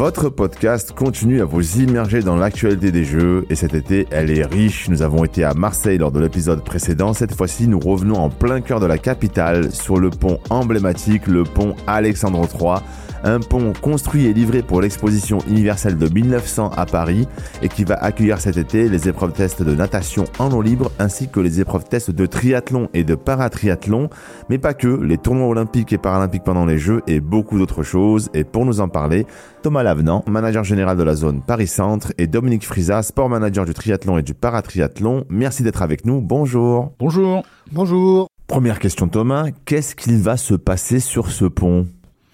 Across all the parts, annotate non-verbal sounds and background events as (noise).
Votre podcast continue à vous immerger dans l'actualité des jeux et cet été, elle est riche. Nous avons été à Marseille lors de l'épisode précédent. Cette fois-ci, nous revenons en plein cœur de la capitale sur le pont emblématique, le pont Alexandre III un pont construit et livré pour l'exposition universelle de 1900 à Paris et qui va accueillir cet été les épreuves tests de natation en eau libre ainsi que les épreuves tests de triathlon et de paratriathlon, mais pas que, les tournois olympiques et paralympiques pendant les Jeux et beaucoup d'autres choses. Et pour nous en parler, Thomas Lavenant, manager général de la zone Paris-Centre et Dominique Frisa, sport manager du triathlon et du paratriathlon. Merci d'être avec nous. Bonjour. Bonjour. Bonjour. Première question Thomas, qu'est-ce qu'il va se passer sur ce pont?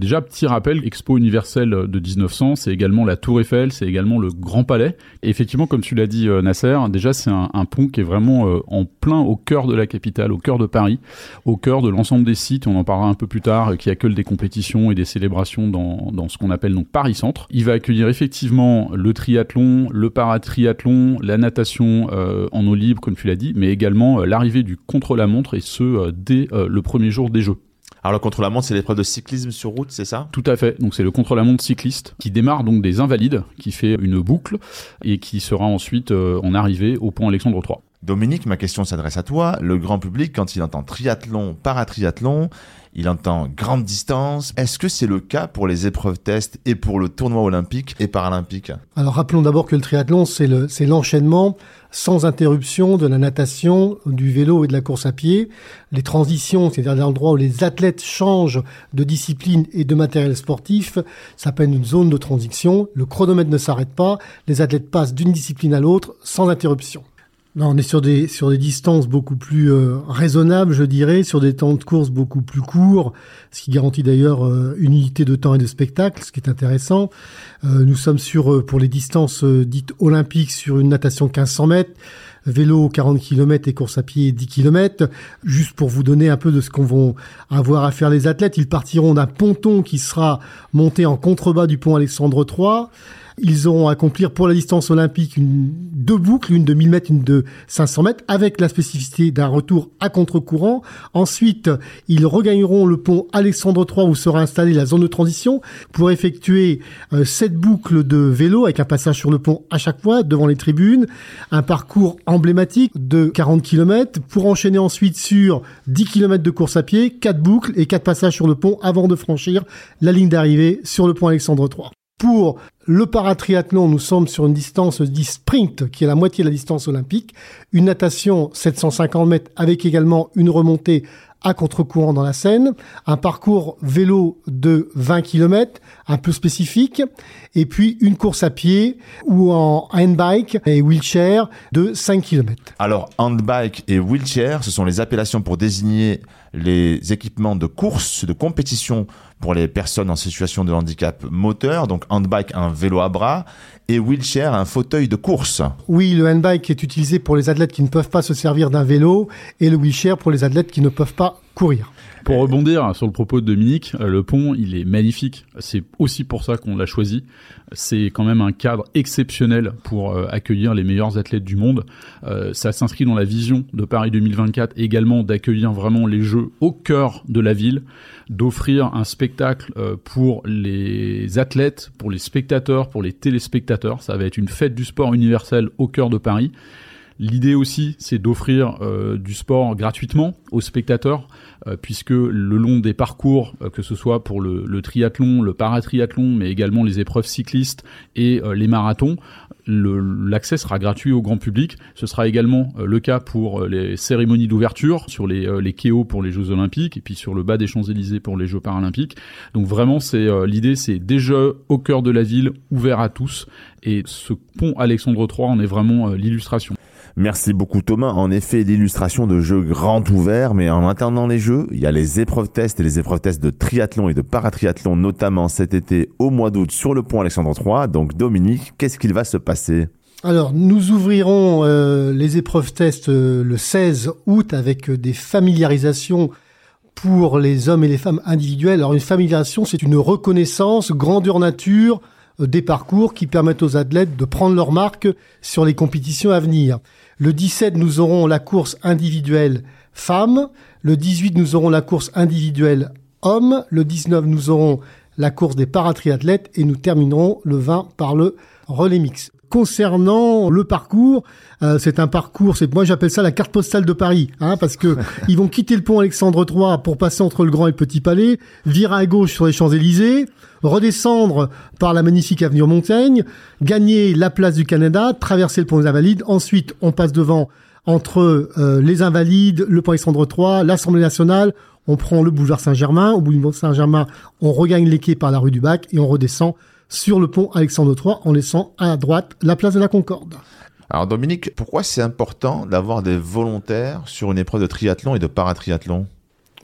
Déjà, petit rappel, Expo universelle de 1900, c'est également la Tour Eiffel, c'est également le Grand Palais. Et effectivement, comme tu l'as dit, euh, Nasser, déjà c'est un, pont qui est vraiment euh, en plein au cœur de la capitale, au cœur de Paris, au cœur de l'ensemble des sites, on en parlera un peu plus tard, qui accueillent des compétitions et des célébrations dans, dans ce qu'on appelle donc Paris Centre. Il va accueillir effectivement le triathlon, le paratriathlon, la natation euh, en eau libre, comme tu l'as dit, mais également l'arrivée du contre-la-montre, et ce, dès le premier jour des Jeux. Alors le contre-la-montre, c'est l'épreuve de cyclisme sur route, c'est ça? Tout à fait. Donc c'est le contre-la-montre cycliste qui démarre donc des Invalides, qui fait une boucle et qui sera ensuite euh, en arrivée au pont Alexandre III. Dominique, ma question s'adresse à toi. Le grand public, quand il entend triathlon, paratriathlon, il entend grande distance. Est-ce que c'est le cas pour les épreuves tests et pour le tournoi olympique et paralympique? Alors rappelons d'abord que le triathlon, c'est l'enchaînement sans interruption de la natation, du vélo et de la course à pied. Les transitions, c'est-à-dire l'endroit où les athlètes changent de discipline et de matériel sportif, s'appelle une zone de transition. Le chronomètre ne s'arrête pas. Les athlètes passent d'une discipline à l'autre sans interruption. On est sur des sur des distances beaucoup plus euh, raisonnables, je dirais, sur des temps de course beaucoup plus courts, ce qui garantit d'ailleurs euh, une unité de temps et de spectacle, ce qui est intéressant. Euh, nous sommes sur pour les distances dites olympiques sur une natation 1500 mètres, vélo 40 km et course à pied 10 km. Juste pour vous donner un peu de ce qu'on va avoir à faire les athlètes, ils partiront d'un ponton qui sera monté en contrebas du pont Alexandre III ils auront à accomplir pour la distance olympique deux boucles, une de 1000 mètres, une de 500 mètres, avec la spécificité d'un retour à contre-courant. Ensuite, ils regagneront le pont Alexandre III où sera installée la zone de transition pour effectuer euh, sept boucles de vélo avec un passage sur le pont à chaque fois devant les tribunes, un parcours emblématique de 40 km pour enchaîner ensuite sur 10 km de course à pied, quatre boucles et quatre passages sur le pont avant de franchir la ligne d'arrivée sur le pont Alexandre III. Pour le paratriathlon, nous sommes sur une distance dit sprint, qui est la moitié de la distance olympique. Une natation 750 mètres avec également une remontée à contre-courant dans la Seine, un parcours vélo de 20 km, un peu spécifique, et puis une course à pied ou en handbike et wheelchair de 5 km. Alors, handbike et wheelchair, ce sont les appellations pour désigner les équipements de course, de compétition pour les personnes en situation de handicap moteur, donc handbike, un vélo à bras, et wheelchair, un fauteuil de course. Oui, le handbike est utilisé pour les athlètes qui ne peuvent pas se servir d'un vélo, et le wheelchair pour les athlètes qui ne peuvent pas courir. Pour rebondir sur le propos de Dominique, euh, le pont, il est magnifique. C'est aussi pour ça qu'on l'a choisi. C'est quand même un cadre exceptionnel pour euh, accueillir les meilleurs athlètes du monde. Euh, ça s'inscrit dans la vision de Paris 2024 également d'accueillir vraiment les Jeux au cœur de la ville, d'offrir un spectacle pour les athlètes, pour les spectateurs, pour les téléspectateurs. Ça va être une fête du sport universel au cœur de Paris. L'idée aussi, c'est d'offrir euh, du sport gratuitement aux spectateurs, euh, puisque le long des parcours, euh, que ce soit pour le, triathlon, le paratriathlon, mais également les épreuves cyclistes et les marathons, l'accès sera gratuit au grand public. Ce sera également le cas pour les cérémonies d'ouverture, sur les, les kéos pour les Jeux Olympiques, et puis sur le bas des Champs-Élysées pour les Jeux Paralympiques. Donc vraiment, c'est l'idée, c'est déjà au cœur de la ville, ouvert à tous, et ce pont Alexandre III en est vraiment l'illustration. Merci beaucoup Thomas. En effet, l'illustration de jeux grand ouvert, mais en attendant les jeux, il y a les épreuves tests et les épreuves tests de triathlon et de paratriathlon, notamment cet été au mois d'août sur le pont Alexandre III. Donc Dominique, qu'est-ce qu'il va se passer? Alors, nous ouvrirons euh, les épreuves tests euh, le 16 août avec des familiarisations pour les hommes et les femmes individuels. Alors, une familiarisation, c'est une reconnaissance grandeur nature des parcours qui permettent aux athlètes de prendre leur marque sur les compétitions à venir. Le 17, nous aurons la course individuelle femmes. Le 18, nous aurons la course individuelle hommes. Le 19, nous aurons la course des paratriathlètes et nous terminerons le 20 par le relais mix. Concernant le parcours, euh, c'est un parcours, c'est moi j'appelle ça la carte postale de Paris, hein, parce que (laughs) ils vont quitter le pont Alexandre III pour passer entre le Grand et le Petit Palais, virer à gauche sur les Champs Élysées, redescendre par la magnifique avenue Montaigne, gagner la place du Canada, traverser le pont des Invalides, ensuite on passe devant entre euh, les Invalides, le pont Alexandre III, l'Assemblée nationale, on prend le boulevard Saint-Germain, au boulevard Saint-Germain, on regagne les quais par la rue du Bac et on redescend sur le pont Alexandre III en laissant à droite la place de la Concorde. Alors Dominique, pourquoi c'est important d'avoir des volontaires sur une épreuve de triathlon et de paratriathlon?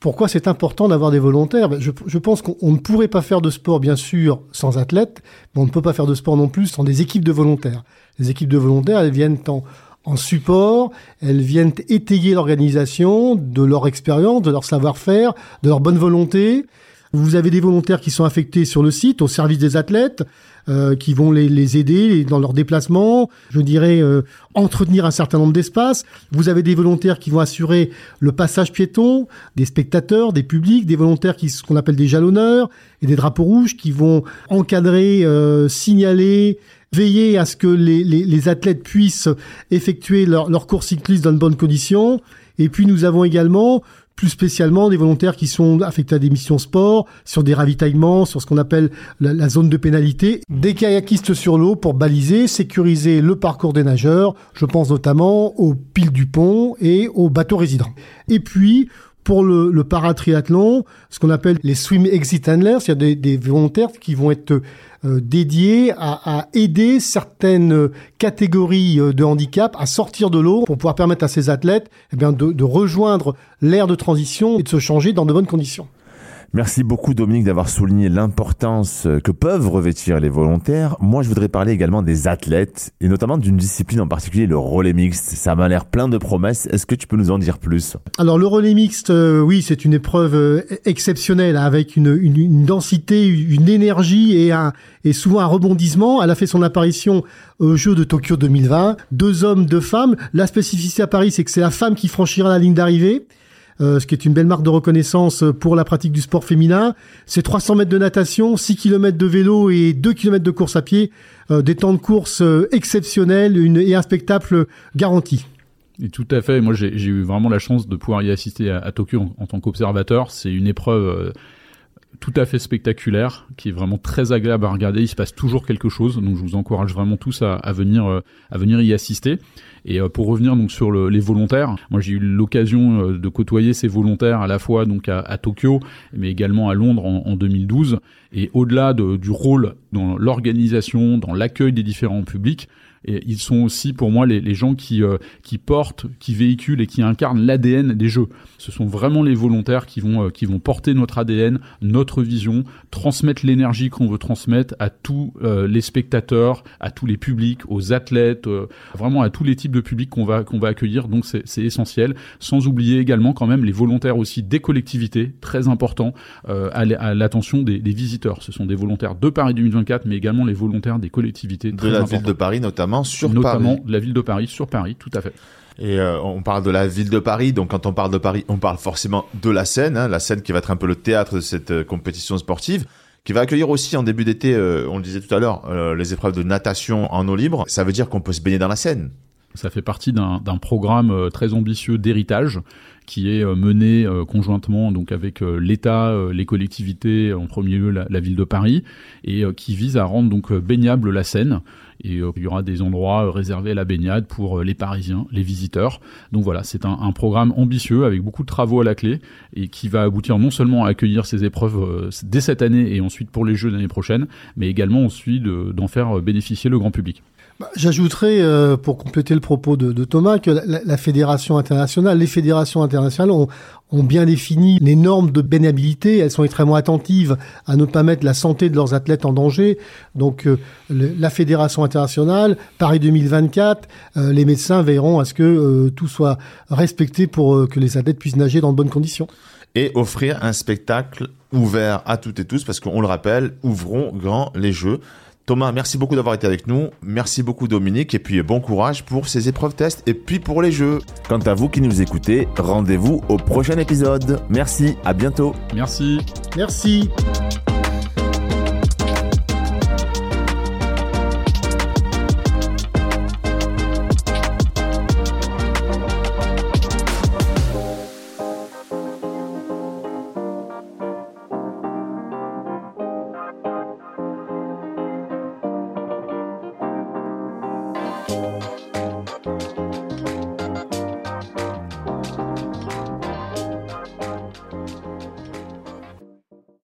Pourquoi c'est important d'avoir des volontaires? Ben, je, je, pense qu'on ne pourrait pas faire de sport, bien sûr, sans athlètes, mais on ne peut pas faire de sport non plus sans des équipes de volontaires. Les équipes de volontaires, elles viennent en, en support, elles viennent étayer l'organisation de leur expérience, de leur savoir-faire, de leur bonne volonté. Vous avez des volontaires qui sont affectés sur le site au service des athlètes, euh, qui vont les, aider dans leurs déplacements, je dirais euh, entretenir un certain nombre d'espaces. Vous avez des volontaires qui vont assurer le passage piéton, des spectateurs, des publics, des volontaires qui ce qu'on appelle des jalonneurs et des drapeaux rouges qui vont encadrer, euh, signaler, veiller à ce que les, athlètes puissent effectuer leur, leur cours cycliste dans de bonnes conditions. Et puis nous avons également plus spécialement des volontaires qui sont affectés à des missions sport, sur des ravitaillements, sur ce qu'on appelle la, zone de pénalité, des kayakistes sur l'eau pour baliser, sécuriser le parcours des nageurs. Je pense notamment aux piles du pont et aux bateaux résidents. Et puis, pour le, le paratriathlon, ce qu'on appelle les swim exit handlers, a des, volontaires qui vont être euh, dédié à, aider certaines catégories euh, de handicap à sortir de l'eau pour pouvoir permettre à ces athlètes eh bien, de, de rejoindre l'ère de transition et de se changer dans de bonnes conditions. Merci beaucoup Dominique d'avoir souligné l'importance que peuvent revêtir les volontaires. Moi, je voudrais parler également des athlètes et notamment d'une discipline en particulier, le relais mixte. Ça m'a l'air plein de promesses. Est-ce que tu peux nous en dire plus? Alors le relais mixte, euh, oui, c'est une épreuve euh, exceptionnelle hein, avec une, une, une, densité, une énergie et, un, et souvent un rebondissement. Elle a fait son apparition aux Jeux de Tokyo 2020. Deux hommes, deux femmes. La spécificité à Paris, c'est que c'est la femme qui franchira la ligne d'arrivée. Euh, ce qui est une belle marque de reconnaissance pour la pratique du sport féminin. C'est 300 mètres de natation, 6 km de vélo et 2 km de course à pied, euh, des temps de course euh, exceptionnels et un spectacle garanti. Et tout à fait. Moi, j'ai eu vraiment la chance de pouvoir y assister à, Tokyo en tant qu'observateur. C'est une épreuve tout à fait spectaculaire, qui est vraiment très agréable à regarder. Il se passe toujours quelque chose, donc je vous encourage vraiment tous à, venir, à venir y assister. Et euh, pour revenir donc sur le, les volontaires, moi j'ai eu l'occasion euh, de côtoyer ces volontaires à la fois donc à, Tokyo, mais également à Londres en, en 2012. Et au-delà de, du rôle dans l'organisation, dans l'accueil des différents publics, et ils sont aussi pour moi les, les gens qui, euh, qui portent, qui véhiculent et qui incarnent l'ADN des jeux. Ce sont vraiment les volontaires qui vont, euh, qui vont porter notre ADN, notre vision, transmettre l'énergie qu'on veut transmettre à tous euh, les spectateurs, à tous les publics, aux athlètes, vraiment à tous les types de publics qu'on va, qu'on va accueillir. Donc c'est essentiel. Sans oublier également quand même les volontaires aussi des collectivités, très important, à l'attention des, des, visiteurs. Ce sont des volontaires de Paris 2024, mais également les volontaires des collectivités. De la ville de Paris notamment notamment sur notamment Paris. la ville de Paris, sur Paris, tout à fait. Et euh, on parle de la ville de Paris, donc quand on parle de Paris, on parle forcément de la Seine, hein, la Seine qui va être un peu le théâtre de cette euh, compétition sportive, qui va accueillir aussi en début d'été, euh, on le disait tout à l'heure, euh, les épreuves de natation en eau libre. Ça veut dire qu'on peut se baigner dans la Seine. Ça fait partie d'un programme euh, très ambitieux d'héritage qui est mené conjointement donc avec l'État, les collectivités, en premier lieu la, la, ville de Paris, et qui vise à rendre donc baignable la Seine. Et il y aura des endroits réservés à la baignade pour les Parisiens, les visiteurs. Donc voilà, c'est un, un, programme ambitieux avec beaucoup de travaux à la clé et qui va aboutir non seulement à accueillir ces épreuves dès cette année et ensuite pour les Jeux l'année prochaine, mais également ensuite d'en faire bénéficier le grand public. Bah, j'ajouterais, euh, pour compléter le propos de, Thomas, que la, fédération internationale, les fédérations internationales ont, bien défini les normes de bénabilité. Elles sont extrêmement attentives à ne pas mettre la santé de leurs athlètes en danger. Donc, euh, la fédération internationale, Paris 2024, euh, les médecins veilleront à ce que tout soit respecté pour que les athlètes puissent nager dans de bonnes conditions. Et offrir un spectacle ouvert à toutes et tous, parce qu'on le rappelle, ouvrons grand les Jeux. Thomas, merci beaucoup d'avoir été avec nous. Merci beaucoup Dominique et puis bon courage pour ces épreuves tests et puis pour les jeux. Quant à vous qui nous écoutez, rendez-vous au prochain épisode. Merci, à bientôt. Merci. Merci.